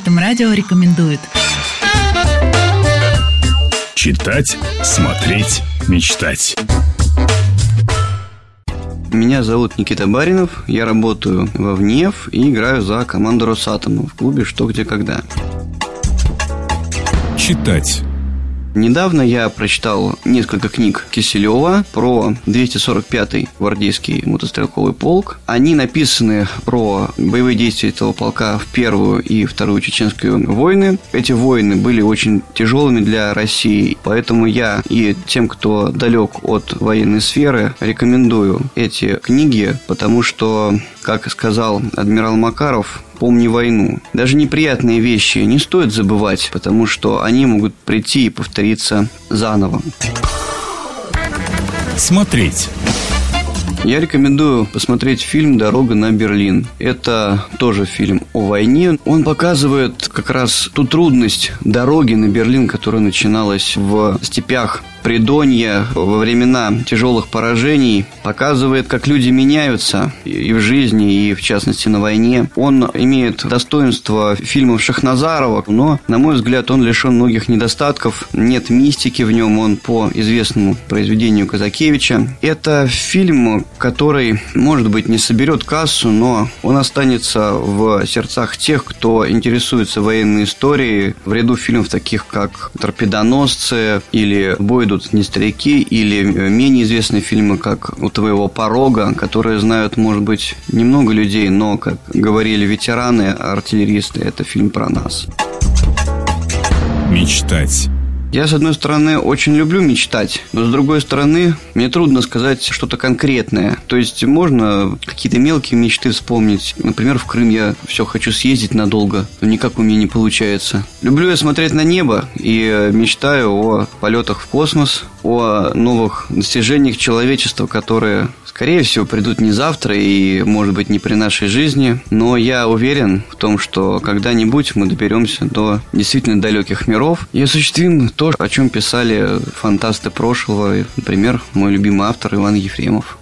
Атом Радио рекомендует. Читать, смотреть, мечтать. Меня зовут Никита Баринов, я работаю во ВНЕФ и играю за команду Росатома в клубе «Что, где, когда». Читать. Недавно я прочитал несколько книг Киселева про 245-й гвардейский мотострелковый полк. Они написаны про боевые действия этого полка в Первую и Вторую Чеченскую войны. Эти войны были очень тяжелыми для России, поэтому я и тем, кто далек от военной сферы, рекомендую эти книги, потому что, как сказал адмирал Макаров, помни войну. Даже неприятные вещи не стоит забывать, потому что они могут прийти и повториться заново. Смотреть. Я рекомендую посмотреть фильм «Дорога на Берлин». Это тоже фильм о войне. Он показывает как раз ту трудность дороги на Берлин, которая начиналась в степях Придонья во времена тяжелых поражений показывает, как люди меняются и в жизни, и в частности на войне. Он имеет достоинство фильмов Шахназарова, но, на мой взгляд, он лишен многих недостатков. Нет мистики в нем, он по известному произведению Казакевича. Это фильм, который, может быть, не соберет кассу, но он останется в сердцах тех, кто интересуется военной историей в ряду фильмов таких, как «Торпедоносцы» или «Бой идут не старики или менее известные фильмы, как «У твоего порога», которые знают, может быть, немного людей, но, как говорили ветераны, артиллеристы, это фильм про нас. Мечтать. Я, с одной стороны, очень люблю мечтать, но с другой стороны, мне трудно сказать что-то конкретное. То есть можно какие-то мелкие мечты вспомнить. Например, в Крым я все хочу съездить надолго, но никак у меня не получается. Люблю я смотреть на небо и мечтаю о полетах в космос, о новых достижениях человечества, которые скорее всего, придут не завтра и, может быть, не при нашей жизни. Но я уверен в том, что когда-нибудь мы доберемся до действительно далеких миров и осуществим то, о чем писали фантасты прошлого. Например, мой любимый автор Иван Ефремов.